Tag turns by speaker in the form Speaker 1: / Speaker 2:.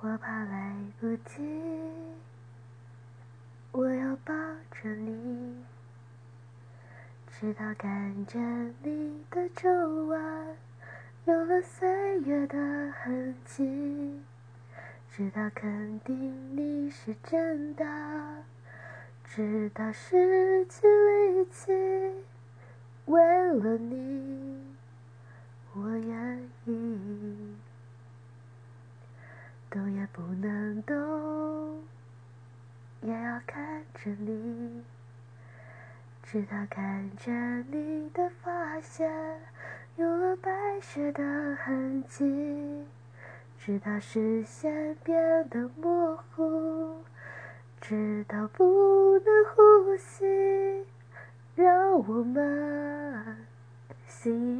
Speaker 1: 我怕来不及，我要抱着你，直到看着你的皱纹有了岁月的痕迹，直到肯定你是真的，直到失去力气，为了你，动也不能动，也要看着你，直到看着你的发线有了白雪的痕迹，直到视线变得模糊，直到不能呼吸，让我们形。